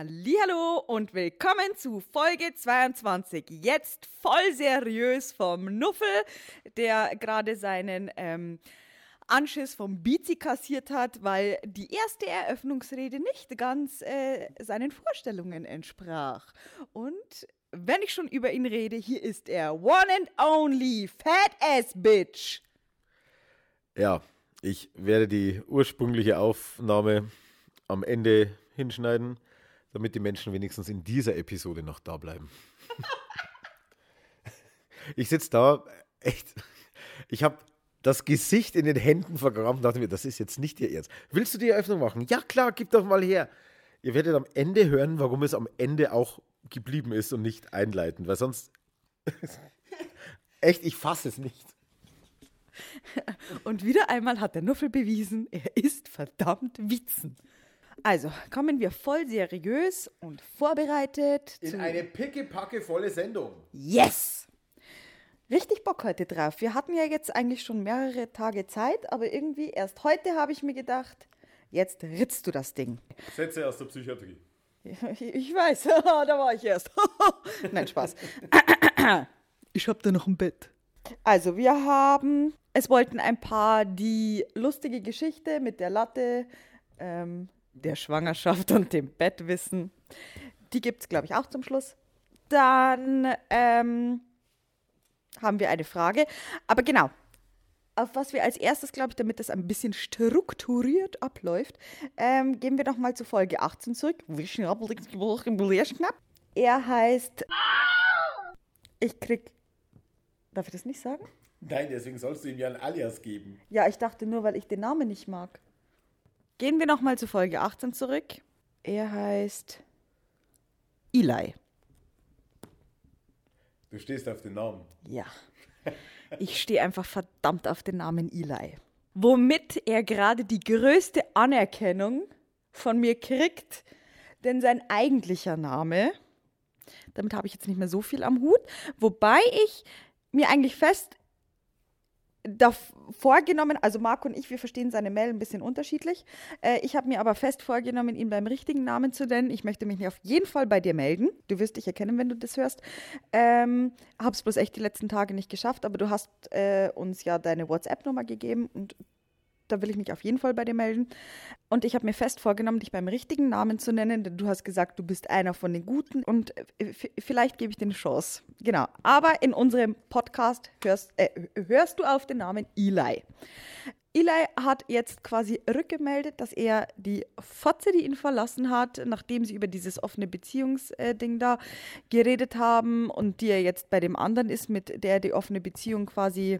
Hallo und willkommen zu Folge 22. Jetzt voll seriös vom Nuffel, der gerade seinen ähm, Anschiss vom Bizi kassiert hat, weil die erste Eröffnungsrede nicht ganz äh, seinen Vorstellungen entsprach. Und wenn ich schon über ihn rede, hier ist er. One and only Fat Ass Bitch. Ja, ich werde die ursprüngliche Aufnahme am Ende hinschneiden, damit die Menschen wenigstens in dieser Episode noch da bleiben. ich sitze da, echt, ich habe das Gesicht in den Händen vergraben und dachte mir, das ist jetzt nicht ihr Ernst. Willst du die Eröffnung machen? Ja klar, gib doch mal her. Ihr werdet am Ende hören, warum es am Ende auch geblieben ist und nicht einleitend, weil sonst echt, ich fasse es nicht. Und wieder einmal hat der Nuffel bewiesen, er ist verdammt Witzen. Also, kommen wir voll seriös und vorbereitet In zu eine pickepacke volle Sendung. Yes! Richtig Bock heute drauf. Wir hatten ja jetzt eigentlich schon mehrere Tage Zeit, aber irgendwie erst heute habe ich mir gedacht, jetzt ritzt du das Ding. Sätze aus der Psychiatrie. Ich, weiß, da war ich erst. Nein, Spaß. Ich hab da noch ein Bett. Also, wir haben, es wollten ein paar die lustige Geschichte mit der Latte, ähm, der Schwangerschaft und dem Bett wissen. Die gibt es, glaube ich, auch zum Schluss. Dann ähm, haben wir eine Frage. Aber genau, auf was wir als erstes, glaube ich, damit das ein bisschen strukturiert abläuft, ähm, gehen wir noch mal zu Folge 18 zurück. Er heißt. Ich krieg. Darf ich das nicht sagen? Nein, deswegen sollst du ihm ja ein Alias geben. Ja, ich dachte nur, weil ich den Namen nicht mag. Gehen wir noch mal zu Folge 18 zurück. Er heißt. Eli. Du stehst auf den Namen. Ja. Ich stehe einfach verdammt auf den Namen Eli. Womit er gerade die größte Anerkennung von mir kriegt, denn sein eigentlicher Name, damit habe ich jetzt nicht mehr so viel am Hut, wobei ich mir eigentlich fest vorgenommen, also Marco und ich, wir verstehen seine Mail ein bisschen unterschiedlich. Äh, ich habe mir aber fest vorgenommen, ihn beim richtigen Namen zu nennen. Ich möchte mich auf jeden Fall bei dir melden. Du wirst dich erkennen, wenn du das hörst. Ähm, habe es bloß echt die letzten Tage nicht geschafft, aber du hast äh, uns ja deine WhatsApp-Nummer gegeben und da will ich mich auf jeden Fall bei dir melden. Und ich habe mir fest vorgenommen, dich beim richtigen Namen zu nennen, denn du hast gesagt, du bist einer von den Guten und äh, vielleicht gebe ich dir eine Chance. Genau. Aber in unserem Podcast hörst, äh, hörst du auf den Namen Eli. Eli hat jetzt quasi rückgemeldet, dass er die Fotze, die ihn verlassen hat, nachdem sie über dieses offene Beziehungsding da geredet haben und die er jetzt bei dem anderen ist, mit der er die offene Beziehung quasi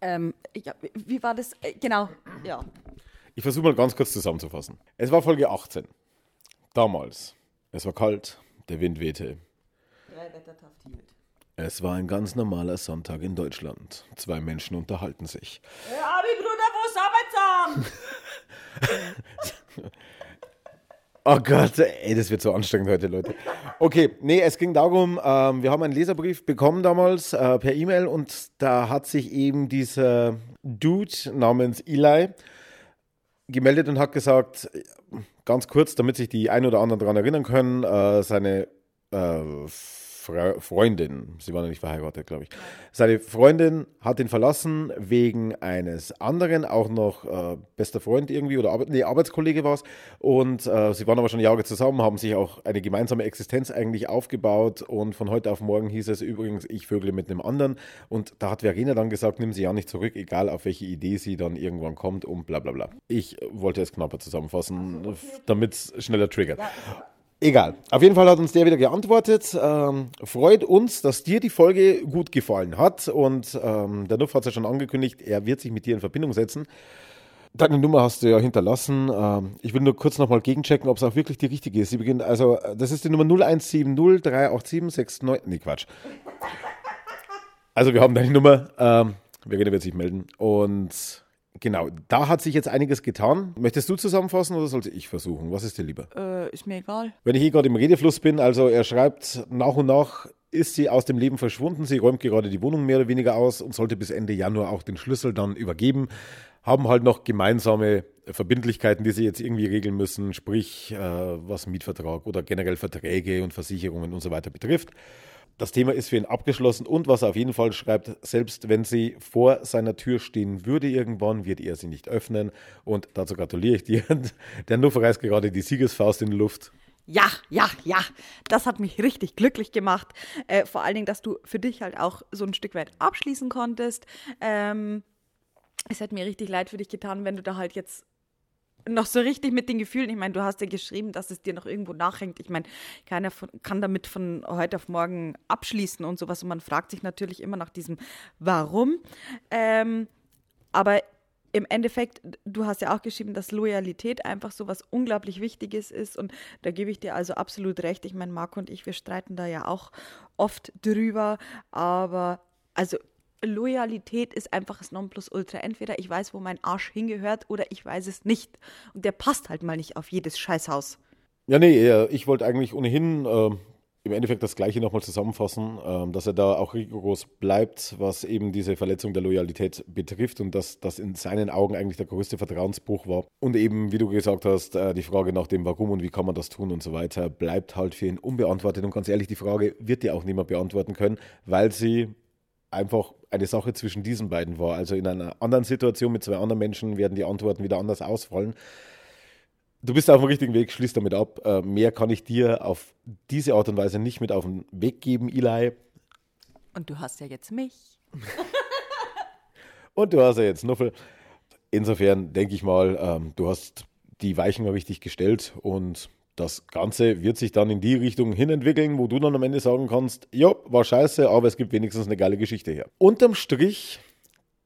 ähm, ja, wie- war das? Äh, Genau, ja. Ich versuche mal ganz kurz zusammenzufassen. Es war Folge 18. Damals. Es war kalt, der Wind wehte. Es war ein ganz normaler Sonntag in Deutschland. Zwei Menschen unterhalten sich. Abi, Bruder, wo ist Arbeitsamt? Oh Gott, ey, das wird so anstrengend heute, Leute. Okay, nee, es ging darum, ähm, wir haben einen Leserbrief bekommen damals äh, per E-Mail und da hat sich eben dieser Dude namens Eli gemeldet und hat gesagt, ganz kurz, damit sich die ein oder anderen daran erinnern können, äh, seine äh, Fre Freundin, sie waren ja nicht verheiratet, glaube ich, seine Freundin hat ihn verlassen wegen eines anderen, auch noch äh, bester Freund irgendwie oder Arbeit, nee, Arbeitskollege war es. Und äh, sie waren aber schon Jahre zusammen, haben sich auch eine gemeinsame Existenz eigentlich aufgebaut. Und von heute auf morgen hieß es übrigens, ich vögle mit einem anderen. Und da hat Verena dann gesagt, nimm sie ja nicht zurück, egal auf welche Idee sie dann irgendwann kommt und bla bla bla. Ich wollte es knapper zusammenfassen, damit es schneller triggert. Egal. Auf jeden Fall hat uns der wieder geantwortet. Ähm, freut uns, dass dir die Folge gut gefallen hat. Und ähm, der Nuff hat es ja schon angekündigt, er wird sich mit dir in Verbindung setzen. Deine Nummer hast du ja hinterlassen. Ähm, ich will nur kurz nochmal gegenchecken, ob es auch wirklich die richtige ist. Sie beginnt, also, das ist die Nummer 0170 387 69. Nee, Quatsch. Also, wir haben deine Nummer. Ähm, Verena wird sich melden. Und genau, da hat sich jetzt einiges getan. Möchtest du zusammenfassen oder sollte ich versuchen? Was ist dir lieber? Äh, ist mir egal. Wenn ich hier gerade im Redefluss bin, also er schreibt, nach und nach ist sie aus dem Leben verschwunden. Sie räumt gerade die Wohnung mehr oder weniger aus und sollte bis Ende Januar auch den Schlüssel dann übergeben. haben halt noch gemeinsame Verbindlichkeiten, die sie jetzt irgendwie regeln müssen, sprich äh, was Mietvertrag oder generell Verträge und Versicherungen und so weiter betrifft. Das Thema ist für ihn abgeschlossen und was er auf jeden Fall schreibt, selbst wenn sie vor seiner Tür stehen würde irgendwann, wird er sie nicht öffnen. Und dazu gratuliere ich dir. Der Nuffer reißt gerade die Siegesfaust in die Luft. Ja, ja, ja, das hat mich richtig glücklich gemacht. Äh, vor allen Dingen, dass du für dich halt auch so ein Stück weit abschließen konntest. Ähm, es hat mir richtig leid für dich getan, wenn du da halt jetzt noch so richtig mit den Gefühlen. Ich meine, du hast ja geschrieben, dass es dir noch irgendwo nachhängt. Ich meine, keiner von, kann damit von heute auf morgen abschließen und sowas. Und man fragt sich natürlich immer nach diesem Warum. Ähm, aber im Endeffekt, du hast ja auch geschrieben, dass Loyalität einfach so was unglaublich Wichtiges ist. Und da gebe ich dir also absolut recht. Ich meine, Marco und ich, wir streiten da ja auch oft drüber. Aber also Loyalität ist einfach das Nonplusultra. Entweder ich weiß, wo mein Arsch hingehört, oder ich weiß es nicht. Und der passt halt mal nicht auf jedes Scheißhaus. Ja, nee, ich wollte eigentlich ohnehin äh, im Endeffekt das Gleiche nochmal zusammenfassen, äh, dass er da auch rigoros bleibt, was eben diese Verletzung der Loyalität betrifft und dass das in seinen Augen eigentlich der größte Vertrauensbruch war. Und eben, wie du gesagt hast, äh, die Frage nach dem Warum und wie kann man das tun und so weiter, bleibt halt für ihn unbeantwortet. Und ganz ehrlich, die Frage wird dir auch niemand beantworten können, weil sie einfach eine Sache zwischen diesen beiden war. Also in einer anderen Situation mit zwei anderen Menschen werden die Antworten wieder anders ausfallen. Du bist auf dem richtigen Weg, schließ damit ab. Äh, mehr kann ich dir auf diese Art und Weise nicht mit auf den Weg geben, Eli. Und du hast ja jetzt mich. und du hast ja jetzt Nuffel. Insofern denke ich mal, ähm, du hast die Weichen richtig gestellt und das Ganze wird sich dann in die Richtung hin entwickeln, wo du dann am Ende sagen kannst, ja, war scheiße, aber es gibt wenigstens eine geile Geschichte her. Unterm Strich,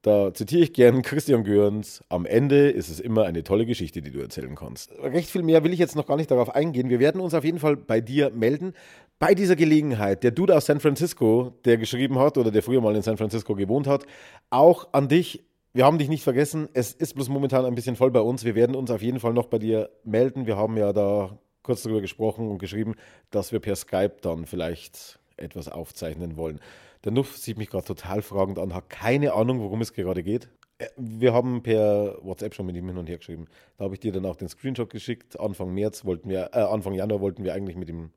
da zitiere ich gern Christian Görns, am Ende ist es immer eine tolle Geschichte, die du erzählen kannst. Recht viel mehr will ich jetzt noch gar nicht darauf eingehen. Wir werden uns auf jeden Fall bei dir melden. Bei dieser Gelegenheit, der Dude aus San Francisco, der geschrieben hat oder der früher mal in San Francisco gewohnt hat, auch an dich wir haben dich nicht vergessen. Es ist bloß momentan ein bisschen voll bei uns. Wir werden uns auf jeden Fall noch bei dir melden. Wir haben ja da kurz darüber gesprochen und geschrieben, dass wir per Skype dann vielleicht etwas aufzeichnen wollen. Der Nuff sieht mich gerade total fragend an, hat keine Ahnung, worum es gerade geht. Äh, wir haben per WhatsApp schon mit ihm hin und her geschrieben. Da habe ich dir dann auch den Screenshot geschickt. Anfang März wollten wir, äh, Anfang Januar wollten wir eigentlich mit ihm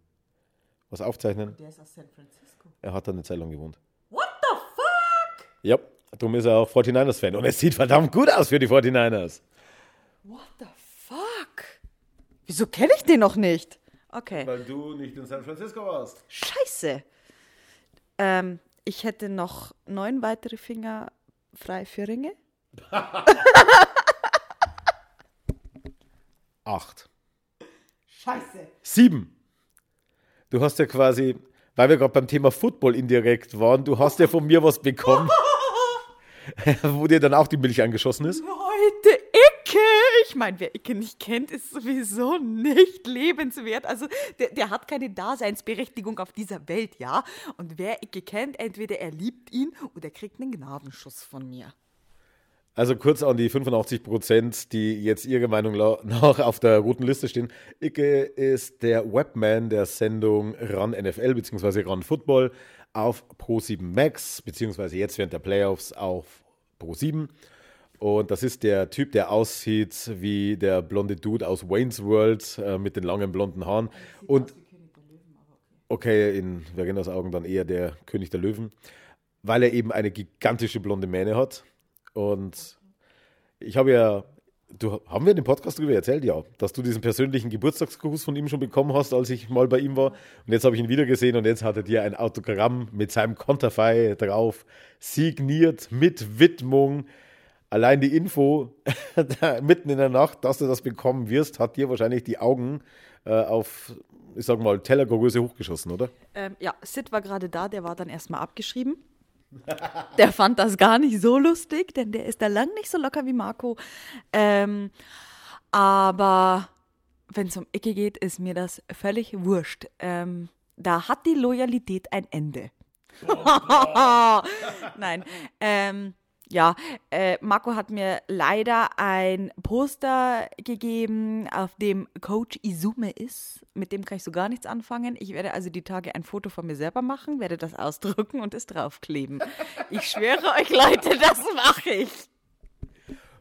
was aufzeichnen. Der ist aus San Francisco. Er hat da eine Zeit lang gewohnt. What the fuck? Ja, darum ist er auch 49ers-Fan. Und es sieht verdammt gut aus für die 49ers. What the Wieso kenne ich den noch nicht? Okay. Weil du nicht in San Francisco warst. Scheiße. Ähm, ich hätte noch neun weitere Finger frei für Ringe. Acht. Scheiße. Sieben. Du hast ja quasi, weil wir gerade beim Thema Football indirekt waren, du hast ja von mir was bekommen, wo dir dann auch die Milch angeschossen ist. Leute, Icke! Ich meine, wer Icke nicht kennt, ist sowieso nicht lebenswert. Also, der, der hat keine Daseinsberechtigung auf dieser Welt, ja? Und wer Icke kennt, entweder er liebt ihn oder er kriegt einen Gnadenschuss von mir. Also kurz an die 85 Prozent, die jetzt ihrer Meinung nach auf der roten Liste stehen. Icke ist der Webman der Sendung Run NFL bzw. Run Football auf Pro7 Max, beziehungsweise jetzt während der Playoffs auf Pro7. Und das ist der Typ, der aussieht wie der blonde Dude aus Wayne's World äh, mit den langen blonden Haaren. Und okay, in Verginas Augen dann eher der König der Löwen, weil er eben eine gigantische blonde Mähne hat. Und ich habe ja, du, haben wir in dem Podcast darüber erzählt, ja, dass du diesen persönlichen Geburtstagsgruß von ihm schon bekommen hast, als ich mal bei ihm war. Und jetzt habe ich ihn wieder gesehen und jetzt hat er dir ein Autogramm mit seinem Konterfei drauf signiert mit Widmung allein die Info mitten in der Nacht, dass du das bekommen wirst, hat dir wahrscheinlich die Augen äh, auf, ich sag mal, Tellergröße hochgeschossen, oder? Ähm, ja, Sid war gerade da, der war dann erstmal abgeschrieben. der fand das gar nicht so lustig, denn der ist da lang nicht so locker wie Marco. Ähm, aber wenn es um Icke geht, ist mir das völlig wurscht. Ähm, da hat die Loyalität ein Ende. Oh, Nein. Ähm, ja, äh, Marco hat mir leider ein Poster gegeben, auf dem Coach Izume ist. Mit dem kann ich so gar nichts anfangen. Ich werde also die Tage ein Foto von mir selber machen, werde das ausdrucken und es draufkleben. Ich schwöre euch, Leute, das mache ich.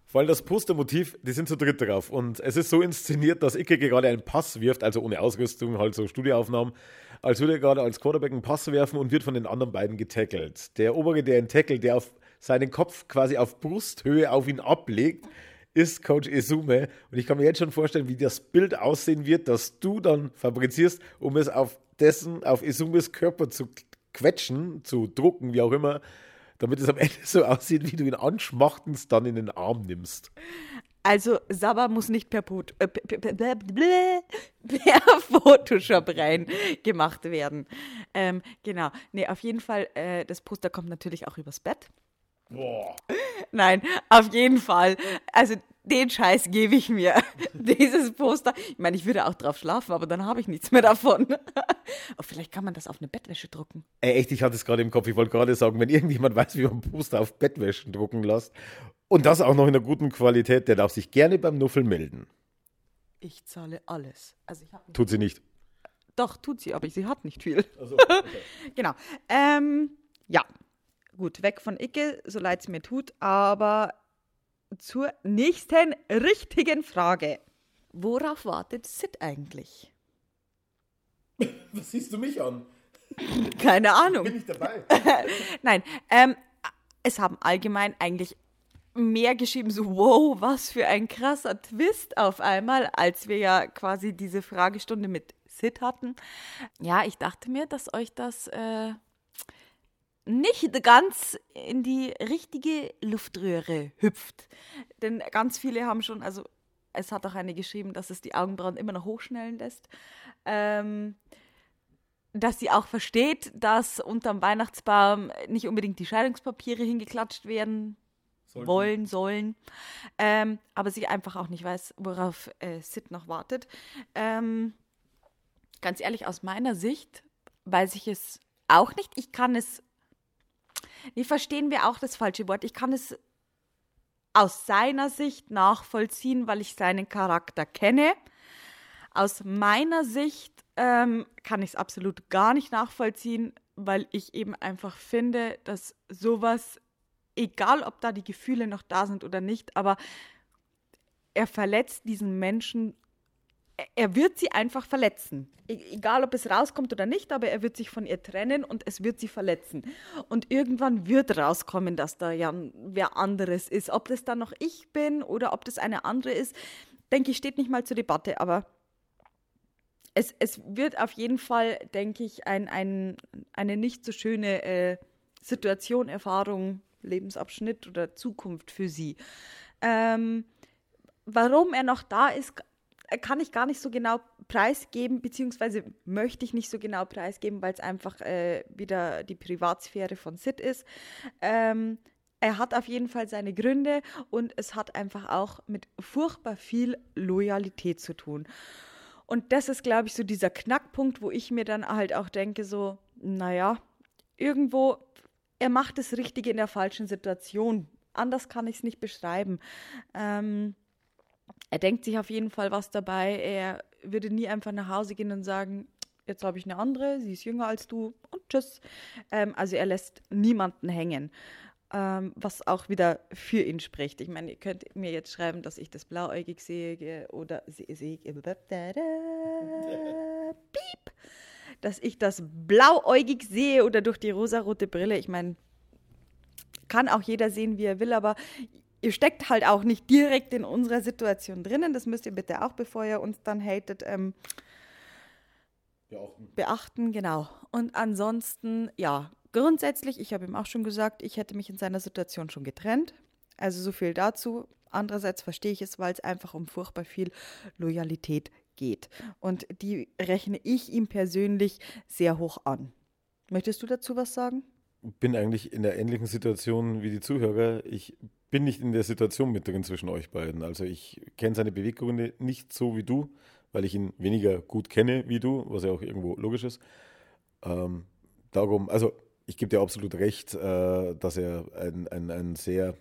Vor allem das Postermotiv, die sind zu dritt drauf. Und es ist so inszeniert, dass Icke gerade einen Pass wirft, also ohne Ausrüstung, halt so Studioaufnahmen, als würde er gerade als Quarterback einen Pass werfen und wird von den anderen beiden getackelt. Der obere, der ihn tackelt, der auf seinen Kopf quasi auf Brusthöhe auf ihn ablegt, ist Coach Esume. Und ich kann mir jetzt schon vorstellen, wie das Bild aussehen wird, das du dann fabrizierst, um es auf dessen, auf Esumes Körper zu quetschen, zu drucken, wie auch immer, damit es am Ende so aussieht, wie du ihn anschmachtend dann in den Arm nimmst. Also Saba muss nicht per, Pot, äh, per, per, Photoshop rein gemacht werden. Ähm, genau. Nee, auf jeden Fall, äh, das Poster kommt natürlich auch übers Bett. Boah. Nein, auf jeden Fall. Also den Scheiß gebe ich mir. Dieses Poster. Ich meine, ich würde auch drauf schlafen, aber dann habe ich nichts mehr davon. oh, vielleicht kann man das auf eine Bettwäsche drucken. Ey, echt, ich hatte es gerade im Kopf. Ich wollte gerade sagen, wenn irgendjemand weiß, wie man Poster auf Bettwäschen drucken lässt und das auch noch in einer guten Qualität, der darf sich gerne beim Nuffel melden. Ich zahle alles. Also ich tut sie nicht. Doch, tut sie, aber sie hat nicht viel. Also, okay. genau. Ähm, ja, gut, weg von Icke, so leid es mir tut, aber zur nächsten richtigen Frage. Worauf wartet Sid eigentlich? Was siehst du mich an? Keine Ahnung. Bin ich dabei? Nein, ähm, es haben allgemein eigentlich mehr geschrieben, so wow, was für ein krasser Twist auf einmal, als wir ja quasi diese Fragestunde mit Sid hatten. Ja, ich dachte mir, dass euch das äh, nicht ganz in die richtige Luftröhre hüpft. Denn ganz viele haben schon, also es hat auch eine geschrieben, dass es die Augenbrauen immer noch hochschnellen lässt. Ähm, dass sie auch versteht, dass unterm Weihnachtsbaum nicht unbedingt die Scheidungspapiere hingeklatscht werden Sollten. wollen, sollen. Ähm, aber sie einfach auch nicht weiß, worauf äh, Sid noch wartet. Ähm, ganz ehrlich, aus meiner Sicht weiß ich es auch nicht. Ich kann es Nee, verstehen wir auch das falsche Wort. Ich kann es aus seiner Sicht nachvollziehen, weil ich seinen Charakter kenne. Aus meiner Sicht ähm, kann ich es absolut gar nicht nachvollziehen, weil ich eben einfach finde, dass sowas, egal ob da die Gefühle noch da sind oder nicht, aber er verletzt diesen Menschen er wird sie einfach verletzen. E egal, ob es rauskommt oder nicht, aber er wird sich von ihr trennen und es wird sie verletzen. Und irgendwann wird rauskommen, dass da ja wer anderes ist. Ob das dann noch ich bin oder ob das eine andere ist, denke ich, steht nicht mal zur Debatte. Aber es, es wird auf jeden Fall, denke ich, ein, ein, eine nicht so schöne äh, Situation, Erfahrung, Lebensabschnitt oder Zukunft für sie. Ähm, warum er noch da ist, kann ich gar nicht so genau preisgeben, beziehungsweise möchte ich nicht so genau preisgeben, weil es einfach äh, wieder die Privatsphäre von Sid ist. Ähm, er hat auf jeden Fall seine Gründe und es hat einfach auch mit furchtbar viel Loyalität zu tun. Und das ist, glaube ich, so dieser Knackpunkt, wo ich mir dann halt auch denke, so, naja, irgendwo, er macht das Richtige in der falschen Situation. Anders kann ich es nicht beschreiben. Ähm, er denkt sich auf jeden Fall was dabei. Er würde nie einfach nach Hause gehen und sagen, jetzt habe ich eine andere, sie ist jünger als du und tschüss. Ähm, also er lässt niemanden hängen. Ähm, was auch wieder für ihn spricht. Ich meine, ihr könnt mir jetzt schreiben, dass ich das blauäugig sehe oder sehe, piep, dass ich das blauäugig sehe oder durch die rosarote Brille. Ich meine, kann auch jeder sehen, wie er will, aber ihr steckt halt auch nicht direkt in unserer Situation drinnen. Das müsst ihr bitte auch, bevor ihr uns dann hatet, ähm, beachten. beachten. Genau. Und ansonsten, ja, grundsätzlich, ich habe ihm auch schon gesagt, ich hätte mich in seiner Situation schon getrennt. Also so viel dazu. Andererseits verstehe ich es, weil es einfach um furchtbar viel Loyalität geht. Und die rechne ich ihm persönlich sehr hoch an. Möchtest du dazu was sagen? bin eigentlich in der ähnlichen Situation wie die Zuhörer. Ich bin nicht in der Situation mit drin zwischen euch beiden. Also ich kenne seine Beweggründe nicht so wie du, weil ich ihn weniger gut kenne wie du, was ja auch irgendwo logisch ist. Ähm, darum, also ich gebe dir absolut recht, äh, dass er ein, ein, ein sehr,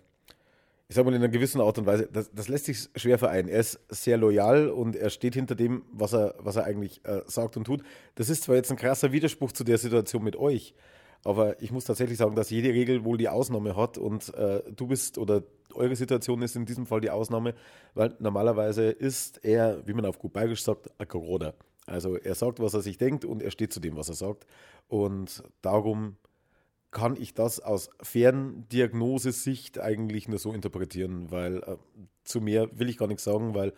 ich sage mal in einer gewissen Art und Weise, das, das, lässt sich schwer vereinen. Er ist sehr loyal und er steht hinter dem, was er, was er eigentlich äh, sagt und tut. Das ist zwar jetzt ein krasser Widerspruch zu der Situation mit euch, Aber ich muss tatsächlich sagen, dass jede Regel wohl die Ausnahme hat und äh, du bist oder eure Situation ist in diesem Fall die Ausnahme, weil normalerweise ist er, wie man auf gut Bayerisch sagt, ein Geroder. Also er sagt, was er sich denkt und er steht zu dem, was er sagt. Und darum kann ich das aus Ferndiagnosesicht eigentlich nur so interpretieren, weil äh, zu mehr will ich gar nichts sagen, weil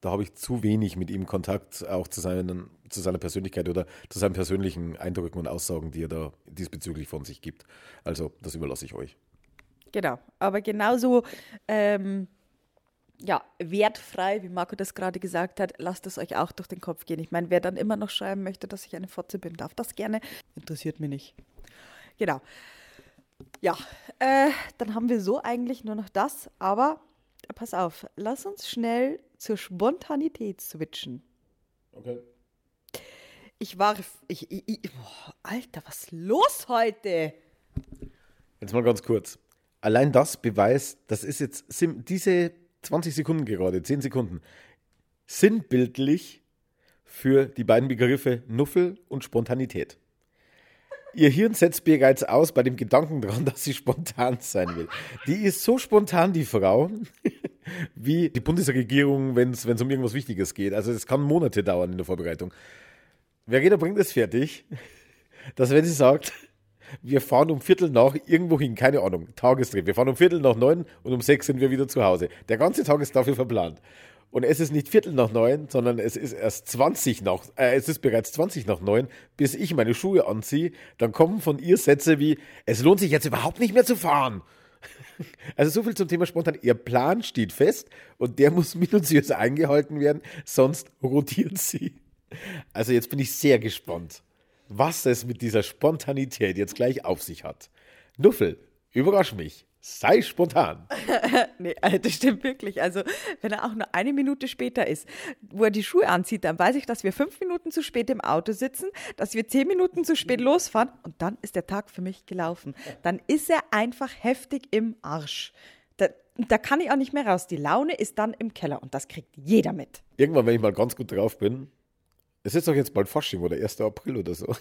da habe ich zu wenig mit ihm Kontakt, auch zu, seinen, zu seiner Persönlichkeit oder zu seinen persönlichen Eindrücken und Aussagen, die er da diesbezüglich von sich gibt. Also, das überlasse ich euch. Genau, aber genauso ähm, ja, wertfrei, wie Marco das gerade gesagt hat, lasst es euch auch durch den Kopf gehen. Ich meine, wer dann immer noch schreiben möchte, dass ich eine Fotze bin, darf das gerne. Interessiert mich nicht. Genau. Ja, äh, dann haben wir so eigentlich nur noch das, aber pass auf, lass uns schnell zur Spontanität switchen. Okay. Ich war, ich, ich, ich boah, Alter, was ist los heute? Jetzt mal ganz kurz. Allein das beweist, das ist jetzt, diese 20 Sekunden gerade, 10 Sekunden, sinnbildlich für die beiden Begriffe Nuffel und Spontanität. Ihr Hirn setzt bereits aus bei dem Gedanken dran, dass sie spontan sein will. Die ist so spontan, die Frau, wie die Bundesregierung, wenn es um irgendwas Wichtiges geht. Also es kann Monate dauern in der Vorbereitung. Verena bringt es fertig, dass wenn sie sagt, wir fahren um Viertel nach irgendwo hin, keine Ahnung, Tagestrip. Wir fahren um Viertel nach neun und um sechs sind wir wieder zu Hause. Der ganze Tag ist dafür verplant. Und es ist nicht Viertel nach neun, sondern es ist erst 20 nach, äh, es ist bereits 20 nach neun, bis ich meine Schuhe anziehe. Dann kommen von ihr Sätze wie, es lohnt sich jetzt überhaupt nicht mehr zu fahren. Also so viel zum Thema spontan. Ihr Plan steht fest und der muss minutiös eingehalten werden, sonst rotiert sie. Also jetzt bin ich sehr gespannt, was es mit dieser Spontanität jetzt gleich auf sich hat. Nuffel, überrasch mich. Sei spontan. nee, also das stimmt wirklich. Also, wenn er auch nur eine Minute später ist, wo er die Schuhe anzieht, dann weiß ich, dass wir fünf Minuten zu spät im Auto sitzen, dass wir zehn Minuten zu spät losfahren und dann ist der Tag für mich gelaufen. Dann ist er einfach heftig im Arsch. Da, da kann ich auch nicht mehr raus. Die Laune ist dann im Keller und das kriegt jeder mit. Irgendwann, wenn ich mal ganz gut drauf bin, es ist doch jetzt bald Fasching oder 1. April oder so.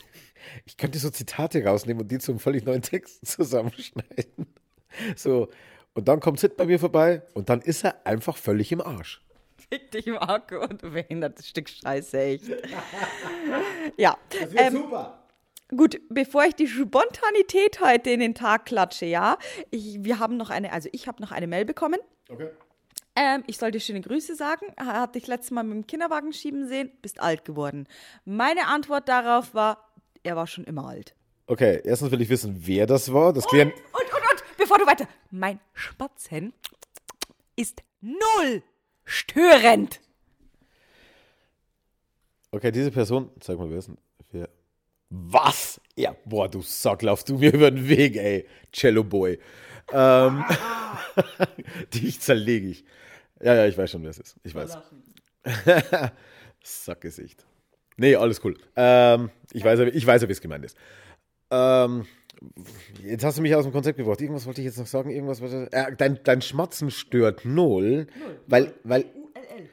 Ich könnte so Zitate rausnehmen und die zu einem völlig neuen Text zusammenschneiden. So, und dann kommt Sid bei mir vorbei und dann ist er einfach völlig im Arsch. Fick dich, Marco, du behindertes Stück Scheiße, echt. ja. Das wird ähm, super. Gut, bevor ich die Spontanität heute in den Tag klatsche, ja, ich, wir haben noch eine, also ich habe noch eine Mail bekommen. Okay. Ähm, ich soll dir schöne Grüße sagen. Hatte ich letztes Mal mit dem Kinderwagen schieben sehen, bist alt geworden. Meine Antwort darauf war, er war schon immer alt. Okay, erstens will ich wissen, wer das war. Das klären. Und, und, und, bevor du weiter. Mein Spatzen ist null störend. Okay, diese Person, sag mal, wer ist denn? Wer? Was? Ja, boah, du Sack, laufst du mir über den Weg, ey, Cello Boy. Ähm, dich zerlege ich. Ja, ja, ich weiß schon, wer es ist. Ich weiß. Sackgesicht. Nee, alles cool. Ähm, ich weiß, ich weiß, wie es gemeint ist. Ähm, jetzt hast du mich aus dem Konzept gebracht. Irgendwas wollte ich jetzt noch sagen. Irgendwas, äh, dein, dein Schmatzen stört null, null. weil, weil,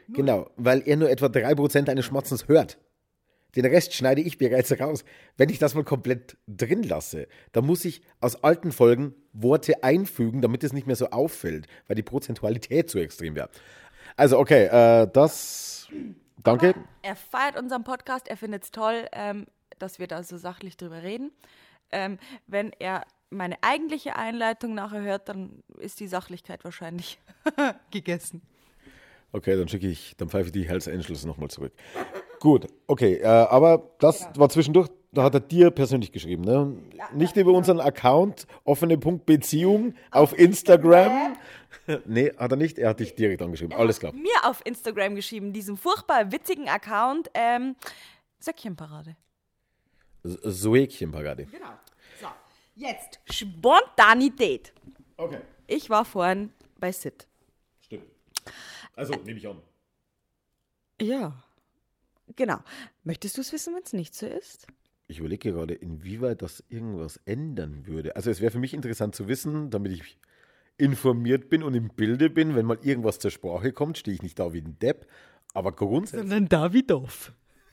genau, weil er nur etwa 3% deines Schmatzens hört. Den Rest schneide ich bereits raus. Wenn ich das mal komplett drin lasse, dann muss ich aus alten Folgen Worte einfügen, damit es nicht mehr so auffällt, weil die Prozentualität zu extrem wäre. Also, okay, äh, das. Danke. Aber er feiert unseren Podcast, er findet es toll, ähm, dass wir da so sachlich drüber reden. Ähm, wenn er meine eigentliche Einleitung nachher hört, dann ist die Sachlichkeit wahrscheinlich gegessen. Okay, dann schicke ich, dann pfeife ich die Hells Angels nochmal zurück. Gut, okay, äh, aber das genau. war zwischendurch, da hat er dir persönlich geschrieben, ne? Ja, Nicht ja, über genau. unseren Account, offene Punkt Beziehung auf, auf Instagram. Instagram. nee, hat er nicht, er hat dich direkt angeschrieben, er alles klar. mir auf Instagram geschrieben, diesem furchtbar witzigen Account, ähm, Söckchenparade. Söckchenparade. Genau. So, jetzt Spontanität. Okay. Ich war vorhin bei Sid. Stimmt. Also, äh, nehme ich an. Ja. Genau. Möchtest du es wissen, wenn es nicht so ist? Ich überlege gerade, inwieweit das irgendwas ändern würde. Also es wäre für mich interessant zu wissen, damit ich informiert bin und im Bilde bin, wenn mal irgendwas zur Sprache kommt, stehe ich nicht da wie ein Depp, aber grundsätzlich... Sondern da wie doof.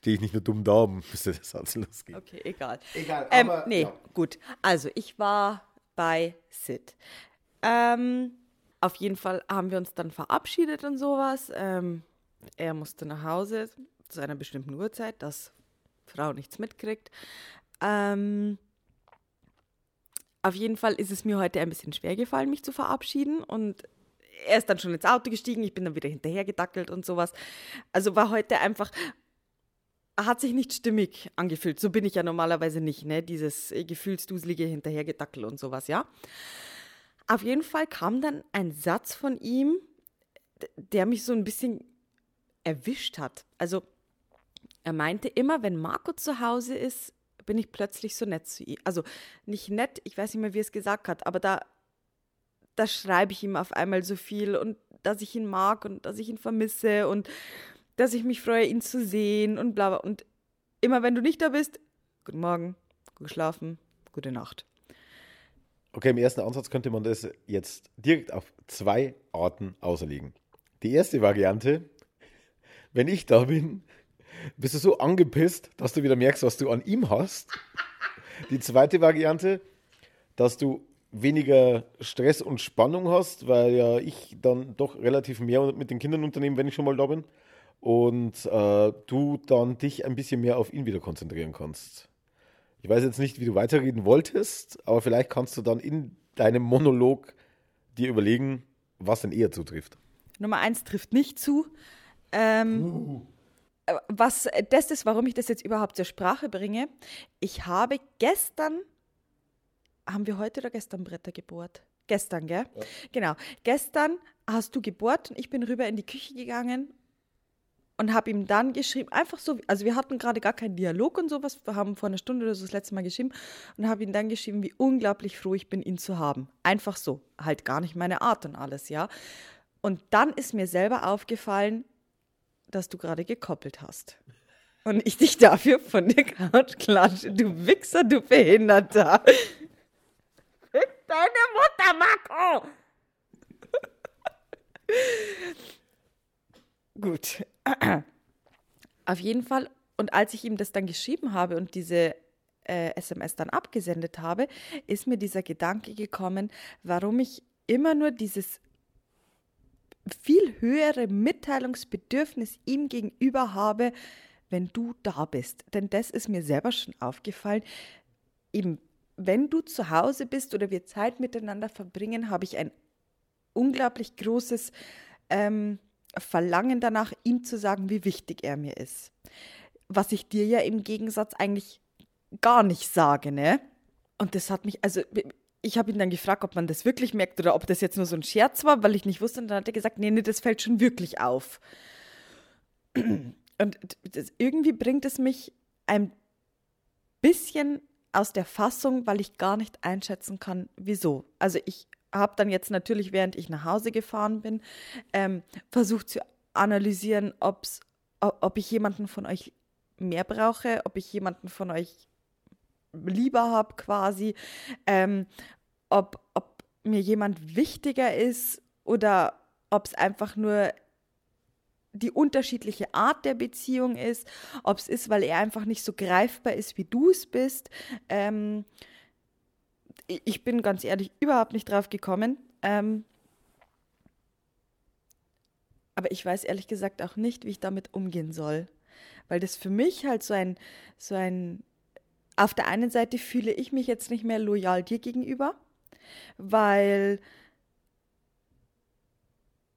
stehe ich nicht nur dumm da, bis der Satz losgeht. Okay, egal. Egal, Ähm, aber, nee, ja. gut. Also, ich war bei Sid. Ähm, auf jeden Fall haben wir uns dann verabschiedet und sowas. Ähm, er musste nach Hause zu einer bestimmten Uhrzeit, dass Frau nichts mitkriegt. Ähm, auf jeden Fall ist es mir heute ein bisschen schwer gefallen, mich zu verabschieden. Und er ist dann schon ins Auto gestiegen, ich bin dann wieder hinterhergedackelt und sowas. Also war heute einfach, hat sich nicht stimmig angefühlt. So bin ich ja normalerweise nicht, ne? Dieses äh, gefühlsduselige Hinterhergedackel und sowas, ja. Auf jeden Fall kam dann ein Satz von ihm, der mich so ein bisschen erwischt hat. Also er meinte immer, wenn Marco zu Hause ist, bin ich plötzlich so nett zu ihm. Also nicht nett, ich weiß nicht mehr, wie er es gesagt hat, aber da, da schreibe ich ihm auf einmal so viel und dass ich ihn mag und dass ich ihn vermisse und dass ich mich freue, ihn zu sehen und bla bla. Und immer wenn du nicht da bist, guten Morgen, gut geschlafen, gute Nacht. Okay, im ersten Ansatz könnte man das jetzt direkt auf zwei Arten auslegen. Die erste Variante, wenn ich da bin, bist du so angepisst, dass du wieder merkst, was du an ihm hast. Die zweite Variante, dass du weniger Stress und Spannung hast, weil ja ich dann doch relativ mehr mit den Kindern unternehme, wenn ich schon mal da bin. Und äh, du dann dich ein bisschen mehr auf ihn wieder konzentrieren kannst. Ich weiß jetzt nicht, wie du weiterreden wolltest, aber vielleicht kannst du dann in deinem Monolog dir überlegen, was denn eher zutrifft. Nummer eins trifft nicht zu. Ähm, äh, Was äh, das ist, warum ich das jetzt überhaupt zur Sprache bringe. Ich habe gestern, haben wir heute oder gestern Bretter gebohrt? Gestern, gell? Genau. Gestern hast du gebohrt und ich bin rüber in die Küche gegangen und habe ihm dann geschrieben, einfach so, also wir hatten gerade gar keinen Dialog und sowas, wir haben vor einer Stunde oder so das letzte Mal geschrieben und habe ihm dann geschrieben, wie unglaublich froh ich bin, ihn zu haben. Einfach so, halt gar nicht meine Art und alles, ja. Und dann ist mir selber aufgefallen, dass du gerade gekoppelt hast. Und ich dich dafür von der Couch klatsche. Du Wichser, du Behinderter. Fick deine Mutter, Marco! Gut. Auf jeden Fall. Und als ich ihm das dann geschrieben habe und diese äh, SMS dann abgesendet habe, ist mir dieser Gedanke gekommen, warum ich immer nur dieses viel höhere Mitteilungsbedürfnis ihm gegenüber habe, wenn du da bist. Denn das ist mir selber schon aufgefallen. Eben, wenn du zu Hause bist oder wir Zeit miteinander verbringen, habe ich ein unglaublich großes ähm, Verlangen danach, ihm zu sagen, wie wichtig er mir ist. Was ich dir ja im Gegensatz eigentlich gar nicht sage, ne? Und das hat mich, also ich habe ihn dann gefragt, ob man das wirklich merkt oder ob das jetzt nur so ein Scherz war, weil ich nicht wusste. Und dann hat er gesagt, nee, nee, das fällt schon wirklich auf. Und das, irgendwie bringt es mich ein bisschen aus der Fassung, weil ich gar nicht einschätzen kann, wieso. Also ich habe dann jetzt natürlich, während ich nach Hause gefahren bin, ähm, versucht zu analysieren, ob's, ob ich jemanden von euch mehr brauche, ob ich jemanden von euch lieber habe quasi, ähm, ob, ob mir jemand wichtiger ist oder ob es einfach nur die unterschiedliche Art der Beziehung ist, ob es ist, weil er einfach nicht so greifbar ist, wie du es bist. Ähm, ich bin ganz ehrlich überhaupt nicht drauf gekommen. Ähm, aber ich weiß ehrlich gesagt auch nicht, wie ich damit umgehen soll. Weil das für mich halt so ein, so ein, auf der einen Seite fühle ich mich jetzt nicht mehr loyal dir gegenüber, weil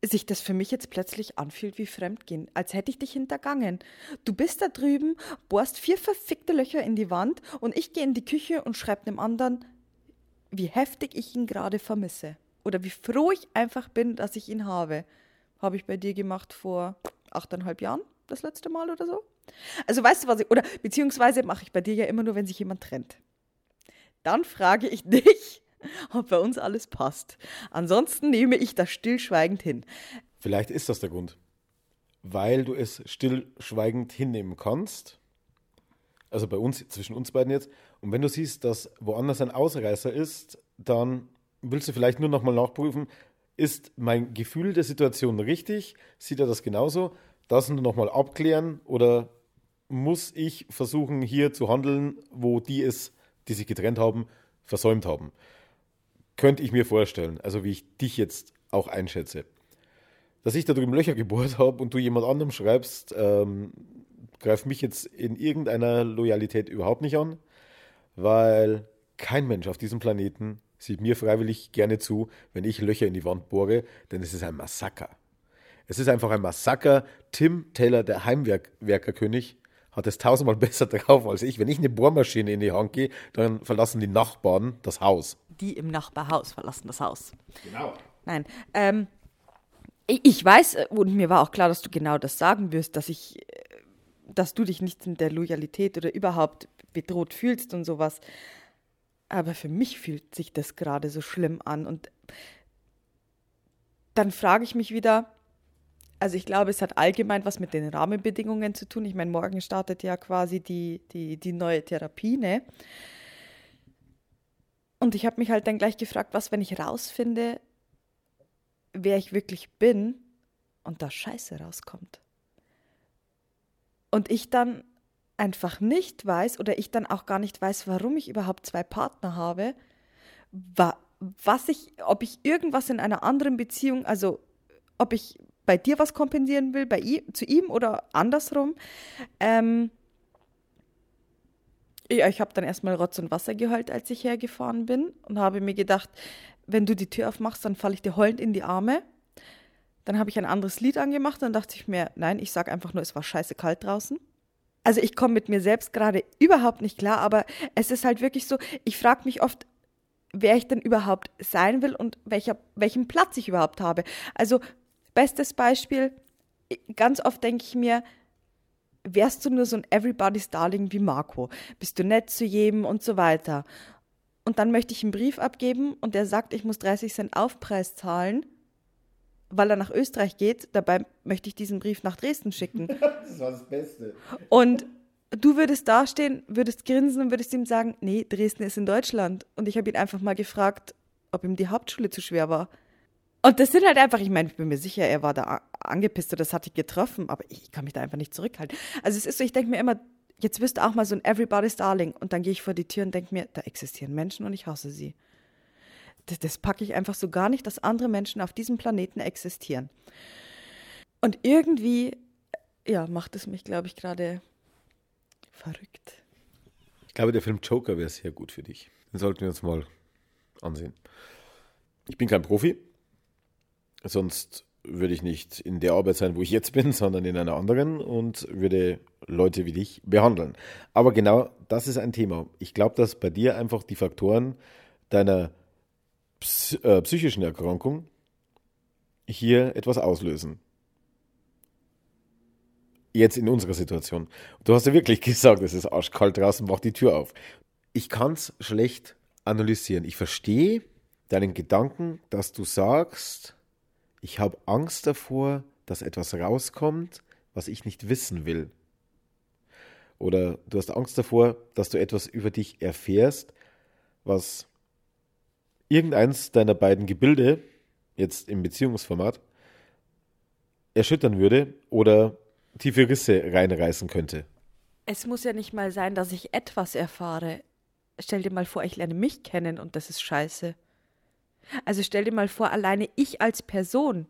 sich das für mich jetzt plötzlich anfühlt wie Fremdgehen, als hätte ich dich hintergangen. Du bist da drüben, bohrst vier verfickte Löcher in die Wand und ich gehe in die Küche und schreibe dem anderen, wie heftig ich ihn gerade vermisse. Oder wie froh ich einfach bin, dass ich ihn habe. Habe ich bei dir gemacht vor achteinhalb Jahren, das letzte Mal oder so. Also weißt du, was ich, oder beziehungsweise mache ich bei dir ja immer nur, wenn sich jemand trennt. Dann frage ich dich, ob bei uns alles passt. Ansonsten nehme ich das stillschweigend hin. Vielleicht ist das der Grund. Weil du es stillschweigend hinnehmen kannst. Also bei uns, zwischen uns beiden jetzt. Und wenn du siehst, dass woanders ein Ausreißer ist, dann willst du vielleicht nur nochmal nachprüfen, ist mein Gefühl der Situation richtig? Sieht er das genauso? Das nur nochmal abklären oder muss ich versuchen, hier zu handeln, wo die es, die sich getrennt haben, versäumt haben. Könnte ich mir vorstellen, also wie ich dich jetzt auch einschätze. Dass ich da drüben Löcher gebohrt habe und du jemand anderem schreibst, ähm, greift mich jetzt in irgendeiner Loyalität überhaupt nicht an, weil kein Mensch auf diesem Planeten sieht mir freiwillig gerne zu, wenn ich Löcher in die Wand bohre, denn es ist ein Massaker. Es ist einfach ein Massaker. Tim Taylor, der Heimwerkerkönig, hat es tausendmal besser drauf als ich. Wenn ich eine Bohrmaschine in die Hand gehe, dann verlassen die Nachbarn das Haus. Die im Nachbarhaus verlassen das Haus. Genau. Nein. Ähm, ich, weiß, äh, und mir war auch klar, dass du genau das sagen wirst, dass ich, äh, dass du dich nicht in der Loyalität oder überhaupt bedroht fühlst und sowas. Aber für mich fühlt sich das gerade so schlimm an. Und dann frage ich mich wieder, also ich glaube, es hat allgemein was mit den Rahmenbedingungen zu tun. Ich meine, morgen startet ja quasi die, die, die neue Therapie, ne? Und ich habe mich halt dann gleich gefragt, was, wenn ich rausfinde, wer ich wirklich bin und da Scheiße rauskommt. Und ich dann einfach nicht weiß oder ich dann auch gar nicht weiß, warum ich überhaupt zwei Partner habe, was ich, ob ich irgendwas in einer anderen Beziehung, also ob ich bei dir was kompensieren will, bei ihm, zu ihm oder andersrum. Ähm, ja, ich habe dann erstmal Rotz und Wasser geheult, als ich hergefahren bin und habe mir gedacht, wenn du die Tür aufmachst, dann falle ich dir heulend in die Arme. Dann habe ich ein anderes Lied angemacht und dachte ich mir, nein, ich sage einfach nur, es war scheiße kalt draußen. Also ich komme mit mir selbst gerade überhaupt nicht klar, aber es ist halt wirklich so, ich frage mich oft, wer ich denn überhaupt sein will und welcher, welchen Platz ich überhaupt habe. Also Bestes Beispiel, ganz oft denke ich mir, wärst du nur so ein Everybody's Darling wie Marco? Bist du nett zu jedem und so weiter? Und dann möchte ich einen Brief abgeben und der sagt, ich muss 30 Cent Aufpreis zahlen, weil er nach Österreich geht. Dabei möchte ich diesen Brief nach Dresden schicken. das war das Beste. Und du würdest dastehen, würdest grinsen und würdest ihm sagen, nee, Dresden ist in Deutschland. Und ich habe ihn einfach mal gefragt, ob ihm die Hauptschule zu schwer war. Und das sind halt einfach, ich meine, ich bin mir sicher, er war da angepisst oder das hat ihn getroffen, aber ich kann mich da einfach nicht zurückhalten. Also es ist so, ich denke mir immer, jetzt wirst du auch mal so ein Everybody's Darling und dann gehe ich vor die Tür und denke mir, da existieren Menschen und ich hasse sie. Das, das packe ich einfach so gar nicht, dass andere Menschen auf diesem Planeten existieren. Und irgendwie, ja, macht es mich, glaube ich, gerade verrückt. Ich glaube, der Film Joker wäre sehr gut für dich. Den sollten wir uns mal ansehen. Ich bin kein Profi, Sonst würde ich nicht in der Arbeit sein, wo ich jetzt bin, sondern in einer anderen und würde Leute wie dich behandeln. Aber genau das ist ein Thema. Ich glaube, dass bei dir einfach die Faktoren deiner äh, psychischen Erkrankung hier etwas auslösen. Jetzt in unserer Situation. Du hast ja wirklich gesagt, es ist arschkalt draußen, mach die Tür auf. Ich kann es schlecht analysieren. Ich verstehe deinen Gedanken, dass du sagst, ich habe Angst davor, dass etwas rauskommt, was ich nicht wissen will. Oder du hast Angst davor, dass du etwas über dich erfährst, was irgendeins deiner beiden Gebilde, jetzt im Beziehungsformat, erschüttern würde oder tiefe Risse reinreißen könnte. Es muss ja nicht mal sein, dass ich etwas erfahre. Stell dir mal vor, ich lerne mich kennen und das ist scheiße. Also stell dir mal vor, alleine ich als Person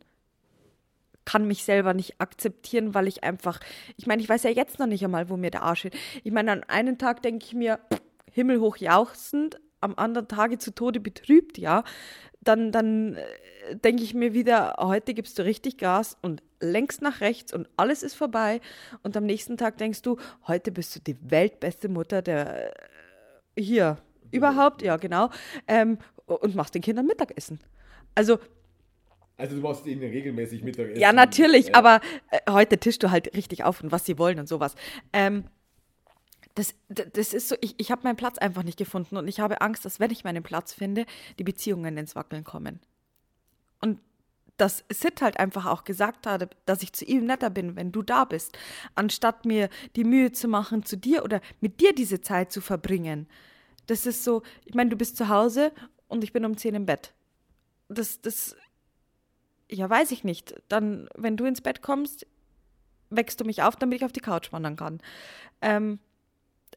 kann mich selber nicht akzeptieren, weil ich einfach, ich meine, ich weiß ja jetzt noch nicht einmal, wo mir der Arsch steht. Ich meine, an einem Tag denke ich mir, himmelhoch jauchzend, am anderen Tage zu Tode betrübt, ja. Dann, dann äh, denke ich mir wieder, heute gibst du richtig Gas und längst nach rechts und alles ist vorbei. Und am nächsten Tag denkst du, heute bist du die weltbeste Mutter der äh, hier überhaupt, ja genau. Ähm, und machst den Kindern Mittagessen. Also also du machst ihnen regelmäßig Mittagessen. Ja, natürlich, aber äh, heute tischst du halt richtig auf und was sie wollen und sowas. Ähm, das, das ist so, ich, ich habe meinen Platz einfach nicht gefunden und ich habe Angst, dass wenn ich meinen Platz finde, die Beziehungen ins Wackeln kommen. Und dass Sid halt einfach auch gesagt hatte, dass ich zu ihm netter bin, wenn du da bist, anstatt mir die Mühe zu machen, zu dir oder mit dir diese Zeit zu verbringen. Das ist so, ich meine, du bist zu Hause und ich bin um 10 im Bett. Das, das, ja, weiß ich nicht. Dann, wenn du ins Bett kommst, wächst du mich auf, damit ich auf die Couch wandern kann. Ähm,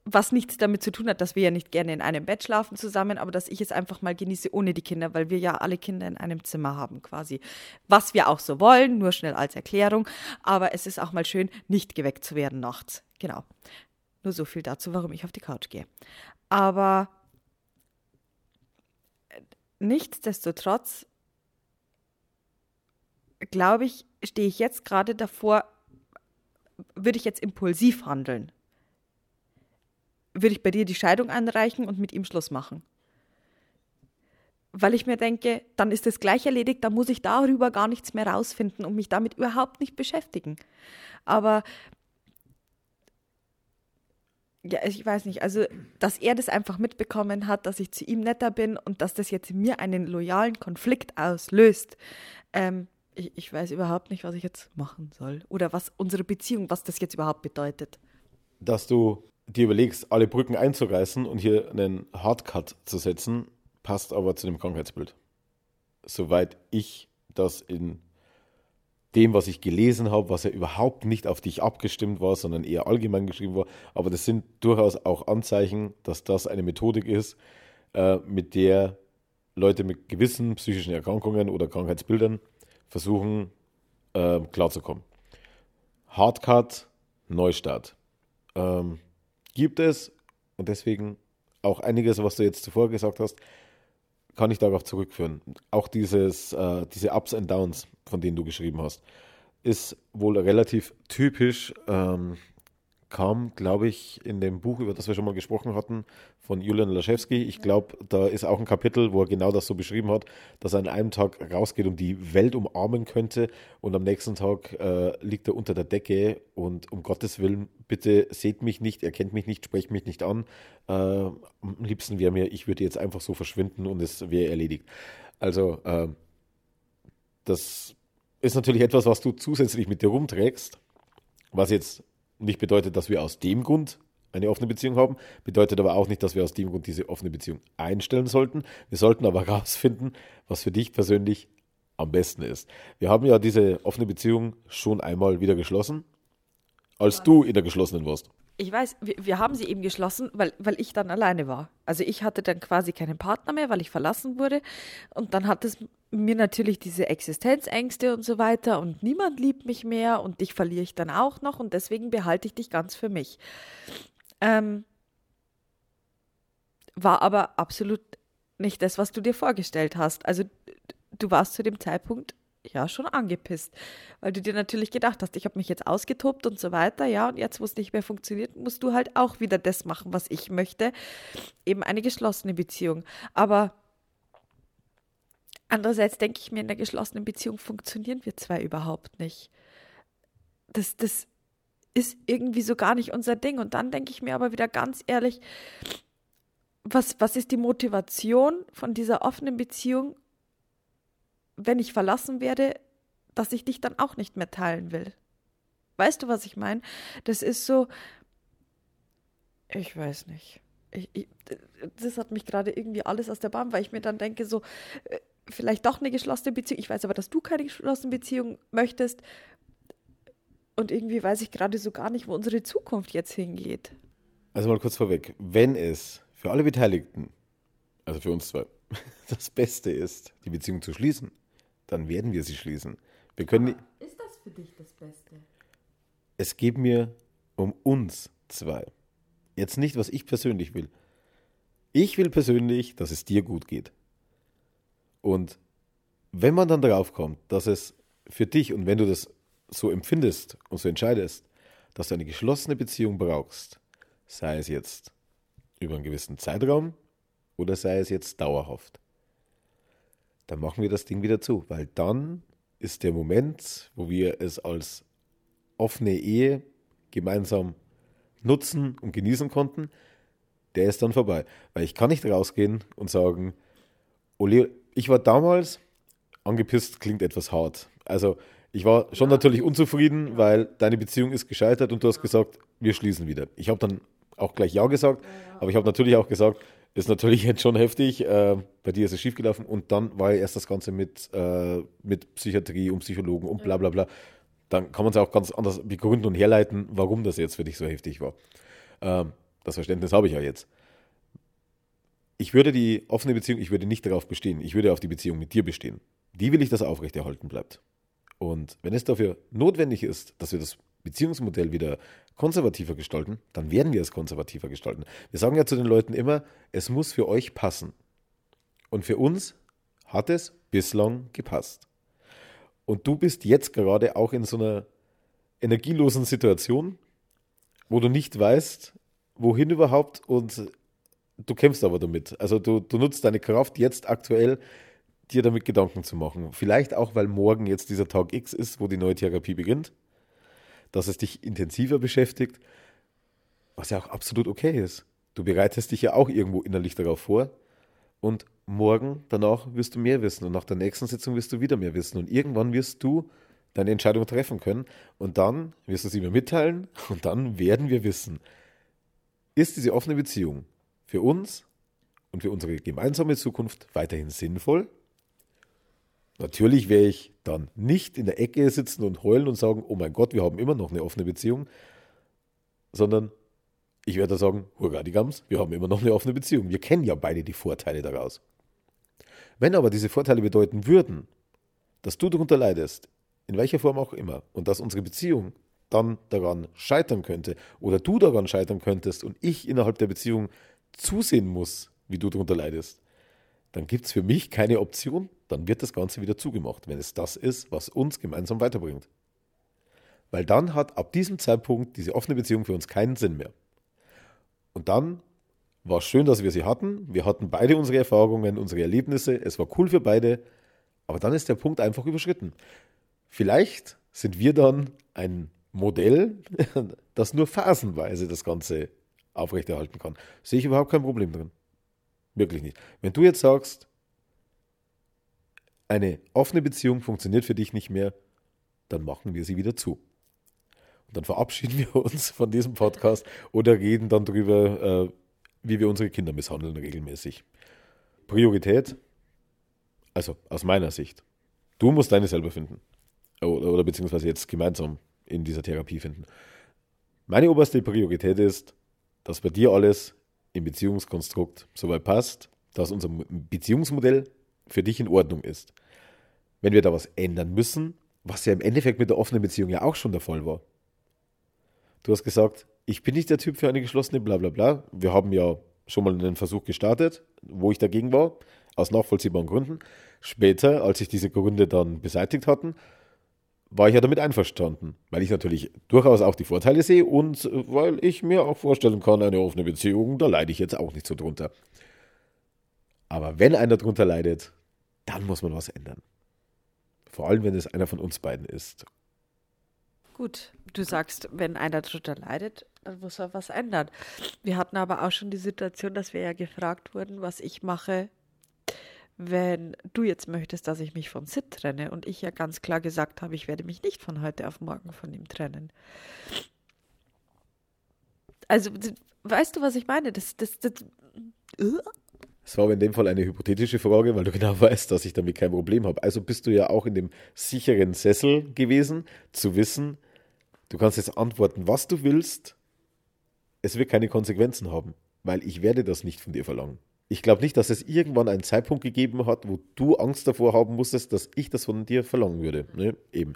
was nichts damit zu tun hat, dass wir ja nicht gerne in einem Bett schlafen zusammen, aber dass ich es einfach mal genieße ohne die Kinder, weil wir ja alle Kinder in einem Zimmer haben quasi. Was wir auch so wollen, nur schnell als Erklärung. Aber es ist auch mal schön, nicht geweckt zu werden nachts. Genau. Nur so viel dazu, warum ich auf die Couch gehe. Aber äh, nichtsdestotrotz, glaube ich, stehe ich jetzt gerade davor, würde ich jetzt impulsiv handeln würde ich bei dir die Scheidung einreichen und mit ihm Schluss machen. Weil ich mir denke, dann ist das gleich erledigt, dann muss ich darüber gar nichts mehr rausfinden und mich damit überhaupt nicht beschäftigen. Aber ja, ich weiß nicht, also dass er das einfach mitbekommen hat, dass ich zu ihm netter bin und dass das jetzt in mir einen loyalen Konflikt auslöst. Ähm, ich, ich weiß überhaupt nicht, was ich jetzt machen soll oder was unsere Beziehung, was das jetzt überhaupt bedeutet. Dass du dir überlegst, alle Brücken einzureißen und hier einen Hardcut zu setzen, passt aber zu dem Krankheitsbild. Soweit ich das in dem, was ich gelesen habe, was ja überhaupt nicht auf dich abgestimmt war, sondern eher allgemein geschrieben war. Aber das sind durchaus auch Anzeichen, dass das eine Methodik ist, äh, mit der Leute mit gewissen psychischen Erkrankungen oder Krankheitsbildern versuchen äh, klarzukommen. Hardcut, Neustart. Ähm, gibt es, und deswegen auch einiges, was du jetzt zuvor gesagt hast, kann ich darauf zurückführen. Auch dieses, äh, diese Ups und Downs, von denen du geschrieben hast, ist wohl relativ typisch ähm, kam, glaube ich, in dem Buch, über das wir schon mal gesprochen hatten, von Julian Laschewski. Ich glaube, da ist auch ein Kapitel, wo er genau das so beschrieben hat, dass er an einem Tag rausgeht und die Welt umarmen könnte und am nächsten Tag äh, liegt er unter der Decke und um Gottes Willen, bitte seht mich nicht, erkennt mich nicht, sprecht mich nicht an. Äh, am liebsten wäre mir, ich würde jetzt einfach so verschwinden und es wäre erledigt. Also, äh, das ist natürlich etwas, was du zusätzlich mit dir rumträgst, was jetzt nicht bedeutet, dass wir aus dem Grund eine offene Beziehung haben, bedeutet aber auch nicht, dass wir aus dem Grund diese offene Beziehung einstellen sollten. Wir sollten aber herausfinden, was für dich persönlich am besten ist. Wir haben ja diese offene Beziehung schon einmal wieder geschlossen, als du in der geschlossenen warst. Ich weiß, wir, wir, haben sie eben geschlossen, weil, weil ich dann alleine war. Also ich hatte dann quasi keinen Partner mehr, weil ich verlassen wurde. Und dann hat es mir natürlich diese Existenzängste und so weiter und niemand liebt mich mehr und dich verliere ich dann auch noch und deswegen behalte ich dich ganz für mich. Ähm, war aber absolut nicht das, was du dir vorgestellt hast. Also du warst zu dem Zeitpunkt ja schon angepisst, weil du dir natürlich gedacht hast, ich habe mich jetzt ausgetobt und so weiter, ja, und jetzt, wo es nicht mehr funktioniert, musst du halt auch wieder das machen, was ich möchte, eben eine geschlossene Beziehung. Aber andererseits denke ich mir, in der geschlossenen Beziehung funktionieren wir zwei überhaupt nicht. Das, das ist irgendwie so gar nicht unser Ding. Und dann denke ich mir aber wieder ganz ehrlich, was, was ist die Motivation von dieser offenen Beziehung wenn ich verlassen werde, dass ich dich dann auch nicht mehr teilen will. Weißt du, was ich meine? Das ist so, ich weiß nicht. Ich, ich, das hat mich gerade irgendwie alles aus der Bahn, weil ich mir dann denke, so, äh, vielleicht doch eine geschlossene Beziehung. Ich weiß aber, dass du keine geschlossene Beziehung möchtest. Und irgendwie weiß ich gerade so gar nicht, wo unsere Zukunft jetzt hingeht. Also mal kurz vorweg, wenn es für alle Beteiligten, also für uns zwei, das Beste ist, die Beziehung zu schließen, dann werden wir sie schließen. Wir können Aber ist das für dich das Beste? Es geht mir um uns zwei. Jetzt nicht, was ich persönlich will. Ich will persönlich, dass es dir gut geht. Und wenn man dann darauf kommt, dass es für dich und wenn du das so empfindest und so entscheidest, dass du eine geschlossene Beziehung brauchst, sei es jetzt über einen gewissen Zeitraum oder sei es jetzt dauerhaft, dann machen wir das Ding wieder zu, weil dann ist der Moment, wo wir es als offene Ehe gemeinsam nutzen und genießen konnten, der ist dann vorbei. Weil ich kann nicht rausgehen und sagen, Ole, ich war damals, angepisst klingt etwas hart. Also ich war schon ja. natürlich unzufrieden, weil deine Beziehung ist gescheitert und du hast gesagt, wir schließen wieder. Ich habe dann auch gleich Ja gesagt, ja, aber ich habe natürlich auch gesagt, ist natürlich jetzt schon heftig. Äh, bei dir ist es schiefgelaufen und dann war ja erst das Ganze mit, äh, mit Psychiatrie und Psychologen und bla bla bla. dann kann man es auch ganz anders begründen und herleiten, warum das jetzt für dich so heftig war. Ähm, das Verständnis habe ich ja jetzt. Ich würde die offene Beziehung, ich würde nicht darauf bestehen. Ich würde auf die Beziehung mit dir bestehen. Die will ich, dass aufrechterhalten bleibt. Und wenn es dafür notwendig ist, dass wir das Beziehungsmodell wieder konservativer gestalten, dann werden wir es konservativer gestalten. Wir sagen ja zu den Leuten immer, es muss für euch passen. Und für uns hat es bislang gepasst. Und du bist jetzt gerade auch in so einer energielosen Situation, wo du nicht weißt, wohin überhaupt und du kämpfst aber damit. Also du, du nutzt deine Kraft jetzt aktuell, dir damit Gedanken zu machen. Vielleicht auch, weil morgen jetzt dieser Tag X ist, wo die neue Therapie beginnt, dass es dich intensiver beschäftigt, was ja auch absolut okay ist. Du bereitest dich ja auch irgendwo innerlich darauf vor und morgen danach wirst du mehr wissen und nach der nächsten Sitzung wirst du wieder mehr wissen und irgendwann wirst du deine Entscheidung treffen können und dann wirst du sie mir mitteilen und dann werden wir wissen, ist diese offene Beziehung für uns und für unsere gemeinsame Zukunft weiterhin sinnvoll? Natürlich werde ich dann nicht in der Ecke sitzen und heulen und sagen, oh mein Gott, wir haben immer noch eine offene Beziehung, sondern ich werde sagen, Hurradigams, wir haben immer noch eine offene Beziehung. Wir kennen ja beide die Vorteile daraus. Wenn aber diese Vorteile bedeuten würden, dass du darunter leidest, in welcher Form auch immer, und dass unsere Beziehung dann daran scheitern könnte oder du daran scheitern könntest und ich innerhalb der Beziehung zusehen muss, wie du darunter leidest, dann gibt es für mich keine Option, dann wird das Ganze wieder zugemacht, wenn es das ist, was uns gemeinsam weiterbringt. Weil dann hat ab diesem Zeitpunkt diese offene Beziehung für uns keinen Sinn mehr. Und dann war es schön, dass wir sie hatten. Wir hatten beide unsere Erfahrungen, unsere Erlebnisse. Es war cool für beide. Aber dann ist der Punkt einfach überschritten. Vielleicht sind wir dann ein Modell, das nur phasenweise das Ganze aufrechterhalten kann. Sehe ich überhaupt kein Problem drin. Wirklich nicht. Wenn du jetzt sagst, eine offene Beziehung funktioniert für dich nicht mehr, dann machen wir sie wieder zu. Und dann verabschieden wir uns von diesem Podcast oder reden dann darüber, äh, wie wir unsere Kinder misshandeln regelmäßig. Priorität, also aus meiner Sicht, du musst deine selber finden. Oder, oder beziehungsweise jetzt gemeinsam in dieser Therapie finden. Meine oberste Priorität ist, dass bei dir alles im Beziehungskonstrukt soweit passt, dass unser Beziehungsmodell für dich in Ordnung ist. Wenn wir da was ändern müssen, was ja im Endeffekt mit der offenen Beziehung ja auch schon der Fall war. Du hast gesagt, ich bin nicht der Typ für eine geschlossene, bla bla bla. Wir haben ja schon mal einen Versuch gestartet, wo ich dagegen war, aus nachvollziehbaren Gründen. Später, als sich diese Gründe dann beseitigt hatten, war ich ja damit einverstanden, weil ich natürlich durchaus auch die Vorteile sehe und weil ich mir auch vorstellen kann, eine offene Beziehung, da leide ich jetzt auch nicht so drunter. Aber wenn einer drunter leidet, dann muss man was ändern. Vor allem, wenn es einer von uns beiden ist. Gut, du sagst, wenn einer drunter leidet, dann muss er was ändern. Wir hatten aber auch schon die Situation, dass wir ja gefragt wurden, was ich mache, wenn du jetzt möchtest, dass ich mich von Sid trenne und ich ja ganz klar gesagt habe, ich werde mich nicht von heute auf morgen von ihm trennen. Also, weißt du, was ich meine? Das, das, das, uh? War in dem Fall eine hypothetische Frage, weil du genau weißt, dass ich damit kein Problem habe. Also bist du ja auch in dem sicheren Sessel gewesen, zu wissen, du kannst jetzt antworten, was du willst. Es wird keine Konsequenzen haben, weil ich werde das nicht von dir verlangen ich glaube nicht, dass es irgendwann einen Zeitpunkt gegeben hat, wo du Angst davor haben musstest, dass ich das von dir verlangen würde. Ne? Eben.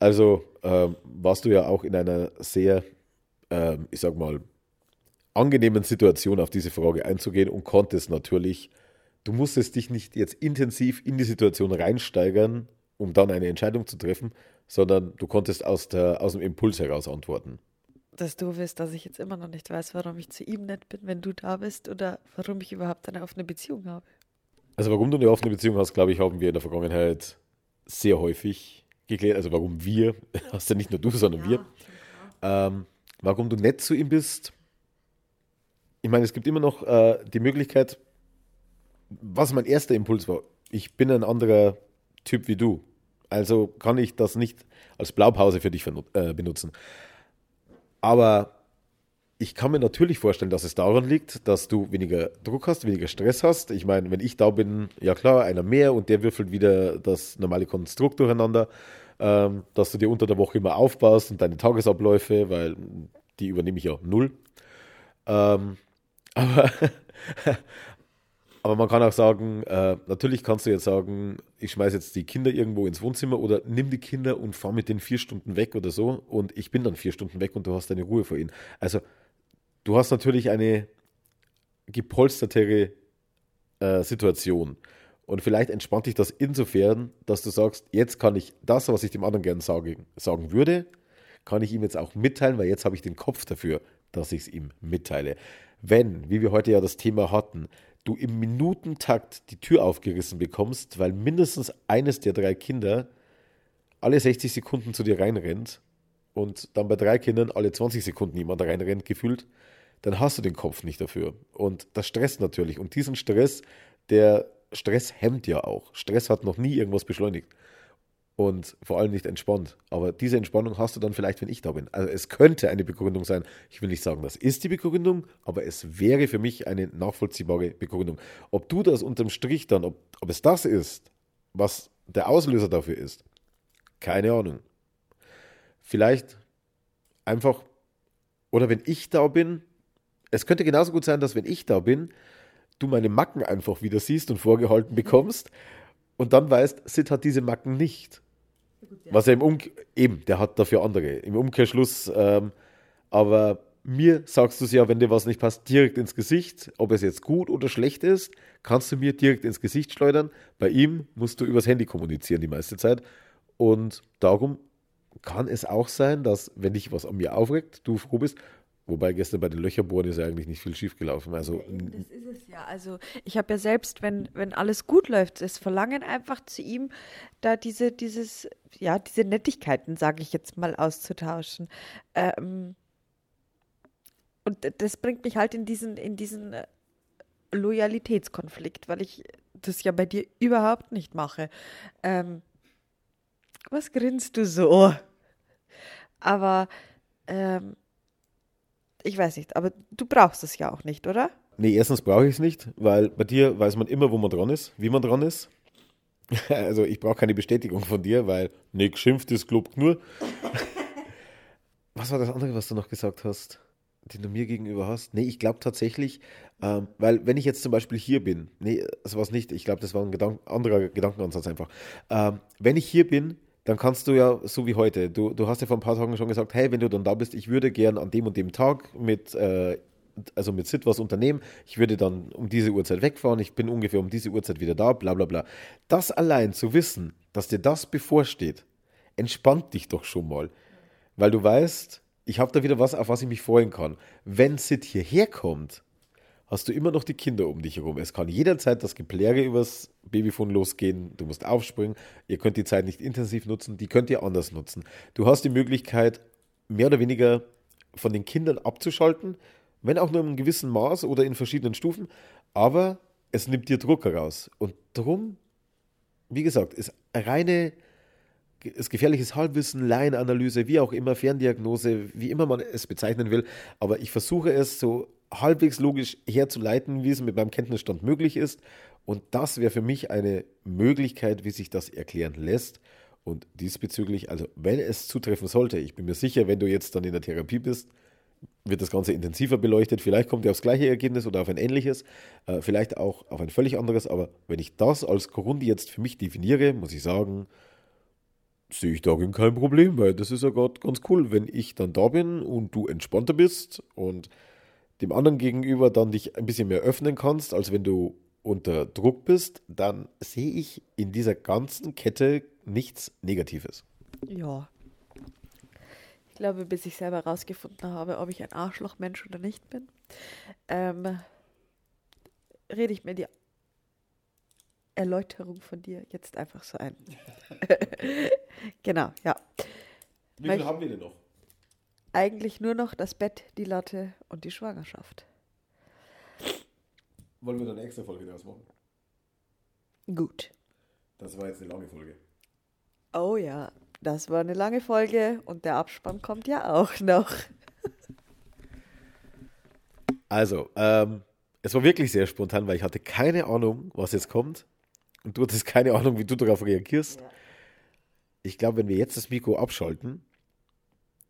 Also äh, warst du ja auch in einer sehr, äh, ich sag mal, angenehmen Situation auf diese Frage einzugehen und konntest natürlich, du musstest dich nicht jetzt intensiv in die Situation reinsteigern, um dann eine Entscheidung zu treffen, sondern du konntest aus, der, aus dem Impuls heraus antworten dass du wirst, dass ich jetzt immer noch nicht weiß, warum ich zu ihm nett bin, wenn du da bist oder warum ich überhaupt eine offene Beziehung habe. Also warum du eine offene Beziehung hast, glaube ich, haben wir in der Vergangenheit sehr häufig geklärt. Also warum wir, hast ja nicht nur du, sondern ja, wir. Ähm, warum du nett zu ihm bist. Ich meine, es gibt immer noch äh, die Möglichkeit, was mein erster Impuls war. Ich bin ein anderer Typ wie du. Also kann ich das nicht als Blaupause für dich äh, benutzen. Aber ich kann mir natürlich vorstellen, dass es daran liegt, dass du weniger Druck hast, weniger Stress hast. Ich meine, wenn ich da bin, ja klar, einer mehr und der würfelt wieder das normale Konstrukt durcheinander. ähm, dass du dir unter der Woche immer aufbaust und deine Tagesabläufe, weil die übernehme ich ja null. Ähm, aber, aber man kann auch sagen, äh, natürlich kannst du jetzt sagen, ich schmeiße jetzt die Kinder irgendwo ins Wohnzimmer oder nimm die Kinder und fahr mit den vier Stunden weg oder so und ich bin dann vier Stunden weg und du hast deine Ruhe vor ihnen. Also du hast natürlich eine gepolstertere äh, Situation. Und vielleicht entspannt dich das insofern, dass du sagst, jetzt kann ich das, was ich dem anderen gerne sage, sagen würde, kann ich ihm jetzt auch mitteilen, weil jetzt habe ich den Kopf dafür, dass ich es ihm mitteile. Wenn, wie wir heute ja das Thema hatten, du im Minutentakt die Tür aufgerissen bekommst, weil mindestens eines der drei Kinder alle 60 Sekunden zu dir reinrennt und dann bei drei Kindern alle 20 Sekunden jemand reinrennt, gefühlt, dann hast du den Kopf nicht dafür. Und das stresst natürlich. Und diesen Stress, der Stress hemmt ja auch. Stress hat noch nie irgendwas beschleunigt. Und vor allem nicht entspannt. Aber diese Entspannung hast du dann vielleicht, wenn ich da bin. Also es könnte eine Begründung sein. Ich will nicht sagen, das ist die Begründung, aber es wäre für mich eine nachvollziehbare Begründung. Ob du das unterm Strich dann, ob, ob es das ist, was der Auslöser dafür ist, keine Ahnung. Vielleicht einfach, oder wenn ich da bin, es könnte genauso gut sein, dass wenn ich da bin, du meine Macken einfach wieder siehst und vorgehalten bekommst und dann weißt, Sid hat diese Macken nicht. Was er im Umkehr, eben, der hat dafür andere. Im Umkehrschluss, ähm, aber mir sagst du es ja, wenn dir was nicht passt, direkt ins Gesicht. Ob es jetzt gut oder schlecht ist, kannst du mir direkt ins Gesicht schleudern. Bei ihm musst du übers Handy kommunizieren die meiste Zeit. Und darum kann es auch sein, dass, wenn dich was an mir aufregt, du froh bist, Wobei gestern bei den Löcherbohren ist ja eigentlich nicht viel schief gelaufen. Also, das ist es ja. Also ich habe ja selbst, wenn, wenn alles gut läuft, das Verlangen einfach zu ihm, da diese, dieses, ja, diese Nettigkeiten, sage ich jetzt mal, auszutauschen. Ähm, und das bringt mich halt in diesen, in diesen äh, Loyalitätskonflikt, weil ich das ja bei dir überhaupt nicht mache. Ähm, was grinst du so? Aber ähm, ich weiß nicht, aber du brauchst es ja auch nicht, oder? Nee, erstens brauche ich es nicht, weil bei dir weiß man immer, wo man dran ist, wie man dran ist. Also ich brauche keine Bestätigung von dir, weil nee, geschimpft ist, glaubt nur. Was war das andere, was du noch gesagt hast, den du mir gegenüber hast? Nee, ich glaube tatsächlich, ähm, weil wenn ich jetzt zum Beispiel hier bin, nee, das war es nicht, ich glaube, das war ein Gedank anderer Gedankenansatz einfach. Ähm, wenn ich hier bin, dann kannst du ja, so wie heute, du, du hast ja vor ein paar Tagen schon gesagt, hey, wenn du dann da bist, ich würde gern an dem und dem Tag mit, äh, also mit Sid was unternehmen, ich würde dann um diese Uhrzeit wegfahren, ich bin ungefähr um diese Uhrzeit wieder da, bla bla bla. Das allein zu wissen, dass dir das bevorsteht, entspannt dich doch schon mal. Weil du weißt, ich habe da wieder was, auf was ich mich freuen kann. Wenn Sid hierher kommt, hast du immer noch die Kinder um dich herum. Es kann jederzeit das Gepläre übers Babyphone losgehen. Du musst aufspringen. Ihr könnt die Zeit nicht intensiv nutzen. Die könnt ihr anders nutzen. Du hast die Möglichkeit, mehr oder weniger von den Kindern abzuschalten, wenn auch nur in einem gewissen Maß oder in verschiedenen Stufen. Aber es nimmt dir Druck heraus. Und darum, wie gesagt, ist reine ist gefährliches Halbwissen, Laienanalyse, wie auch immer, Ferndiagnose, wie immer man es bezeichnen will. Aber ich versuche es so halbwegs logisch herzuleiten, wie es mit meinem Kenntnisstand möglich ist. Und das wäre für mich eine Möglichkeit, wie sich das erklären lässt. Und diesbezüglich, also wenn es zutreffen sollte, ich bin mir sicher, wenn du jetzt dann in der Therapie bist, wird das Ganze intensiver beleuchtet. Vielleicht kommt ihr aufs gleiche Ergebnis oder auf ein ähnliches, äh, vielleicht auch auf ein völlig anderes. Aber wenn ich das als Grund jetzt für mich definiere, muss ich sagen, sehe ich darin kein Problem, weil das ist ja gerade ganz cool, wenn ich dann da bin und du entspannter bist und dem anderen gegenüber dann dich ein bisschen mehr öffnen kannst, als wenn du unter Druck bist, dann sehe ich in dieser ganzen Kette nichts Negatives. Ja. Ich glaube, bis ich selber herausgefunden habe, ob ich ein Arschlochmensch oder nicht bin, ähm, rede ich mir die Erläuterung von dir jetzt einfach so ein. genau, ja. Wie viel haben wir denn noch? Eigentlich nur noch das Bett, die Latte und die Schwangerschaft. Wollen wir dann eine extra Folge daraus machen? Gut. Das war jetzt eine lange Folge. Oh ja, das war eine lange Folge und der Abspann kommt ja auch noch. Also, ähm, es war wirklich sehr spontan, weil ich hatte keine Ahnung, was jetzt kommt. Und du hattest keine Ahnung, wie du darauf reagierst. Ja. ich glaube, wenn wir jetzt das Mikro abschalten,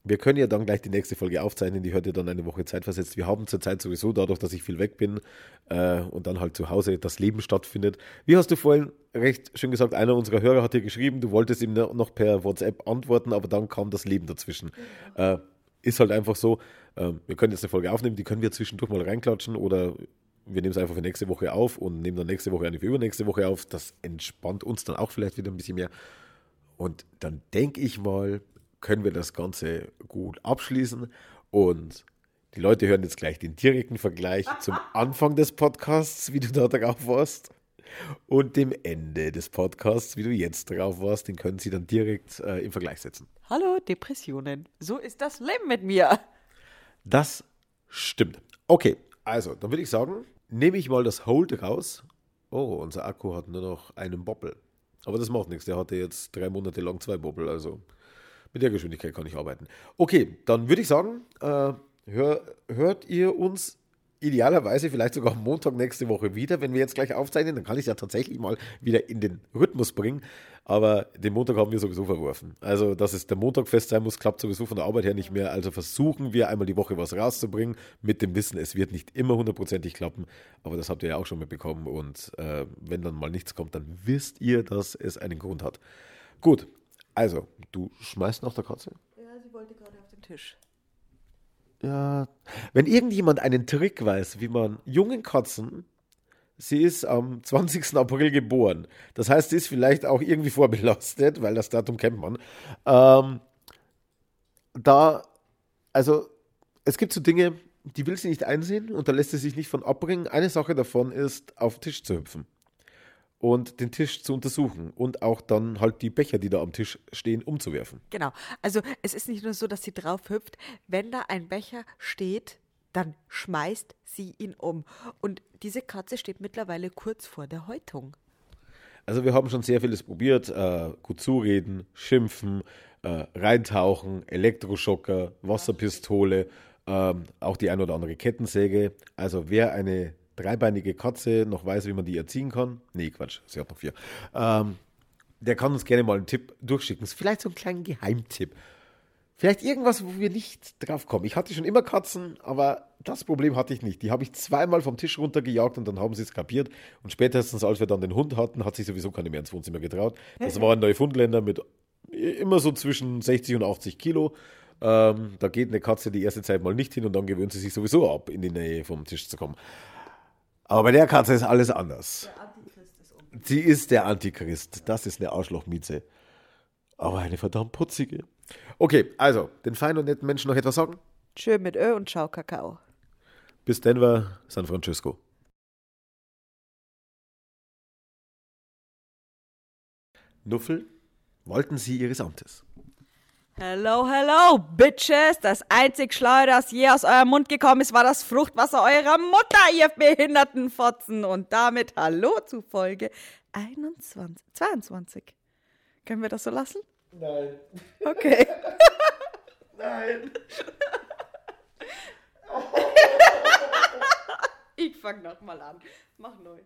wir können ja dann gleich die nächste Folge aufzeichnen, die hört ja dann eine Woche Zeit versetzt. Wir haben zurzeit sowieso dadurch, dass ich viel weg bin äh, und dann halt zu Hause das Leben stattfindet. Wie hast du vorhin recht schön gesagt, einer unserer Hörer hat dir geschrieben, du wolltest ihm noch per WhatsApp antworten, aber dann kam das Leben dazwischen. Äh, ist halt einfach so, äh, wir können jetzt eine Folge aufnehmen, die können wir zwischendurch mal reinklatschen oder wir nehmen es einfach für nächste Woche auf und nehmen dann nächste Woche eine für übernächste Woche auf. Das entspannt uns dann auch vielleicht wieder ein bisschen mehr. Und dann denke ich mal, können wir das Ganze gut abschließen. Und die Leute hören jetzt gleich den direkten Vergleich zum Anfang des Podcasts, wie du da drauf warst. Und dem Ende des Podcasts, wie du jetzt drauf warst, den können sie dann direkt äh, im Vergleich setzen. Hallo, Depressionen. So ist das Leben mit mir. Das stimmt. Okay, also, dann würde ich sagen, nehme ich mal das Hold raus. Oh, unser Akku hat nur noch einen Boppel. Aber das macht nichts. Der hatte jetzt drei Monate lang zwei Boppel. Also mit der Geschwindigkeit kann ich arbeiten. Okay, dann würde ich sagen, äh, hör, hört ihr uns idealerweise vielleicht sogar am Montag nächste Woche wieder. Wenn wir jetzt gleich aufzeichnen, dann kann ich es ja tatsächlich mal wieder in den Rhythmus bringen. Aber den Montag haben wir sowieso verworfen. Also, dass es der Montag fest sein muss, klappt sowieso von der Arbeit her nicht mehr. Also versuchen wir einmal die Woche was rauszubringen, mit dem Wissen, es wird nicht immer hundertprozentig klappen. Aber das habt ihr ja auch schon mitbekommen. Und äh, wenn dann mal nichts kommt, dann wisst ihr, dass es einen Grund hat. Gut, also, du schmeißt nach der Katze? Ja, sie wollte gerade auf den Tisch. Ja, wenn irgendjemand einen Trick weiß, wie man jungen Katzen, sie ist am 20. April geboren, das heißt, sie ist vielleicht auch irgendwie vorbelastet, weil das Datum kennt man, ähm, da, also, es gibt so Dinge, die will sie nicht einsehen und da lässt sie sich nicht von abbringen. Eine Sache davon ist, auf den Tisch zu hüpfen und den Tisch zu untersuchen und auch dann halt die Becher, die da am Tisch stehen, umzuwerfen. Genau. Also es ist nicht nur so, dass sie drauf hüpft. Wenn da ein Becher steht, dann schmeißt sie ihn um. Und diese Katze steht mittlerweile kurz vor der Häutung. Also wir haben schon sehr vieles probiert. Äh, gut zureden, schimpfen, äh, reintauchen, Elektroschocker, Wasserpistole, äh, auch die ein oder andere Kettensäge. Also wer eine dreibeinige Katze noch weiß, wie man die erziehen kann, nee, Quatsch, sie hat noch vier, ähm, der kann uns gerne mal einen Tipp durchschicken. Vielleicht so einen kleinen Geheimtipp. Vielleicht irgendwas, wo wir nicht drauf kommen. Ich hatte schon immer Katzen, aber das Problem hatte ich nicht. Die habe ich zweimal vom Tisch runtergejagt und dann haben sie es kapiert. Und spätestens, als wir dann den Hund hatten, hat sich sowieso keine mehr ins Wohnzimmer getraut. Das waren Neufundländer mit immer so zwischen 60 und 80 Kilo. Ähm, da geht eine Katze die erste Zeit mal nicht hin und dann gewöhnt sie sich sowieso ab, in die Nähe vom Tisch zu kommen. Aber bei der Katze ist alles anders. Der Antichrist ist. Sie ist der Antichrist. Das ist eine Arschlochmieze. Aber eine verdammt putzige. Okay, also, den feinen und netten Menschen noch etwas sagen? Tschö mit Ö und ciao Kakao. Bis Denver, San Francisco. Nuffel, wollten Sie Ihres Amtes? Hello, hello, Bitches! Das einzig Schlaue, das je aus eurem Mund gekommen ist, war das Fruchtwasser eurer Mutter, ihr behinderten Fotzen. Und damit Hallo zu Folge 21, 22. Können wir das so lassen? Nein. Okay. Nein. ich fang nochmal an. Mach neu.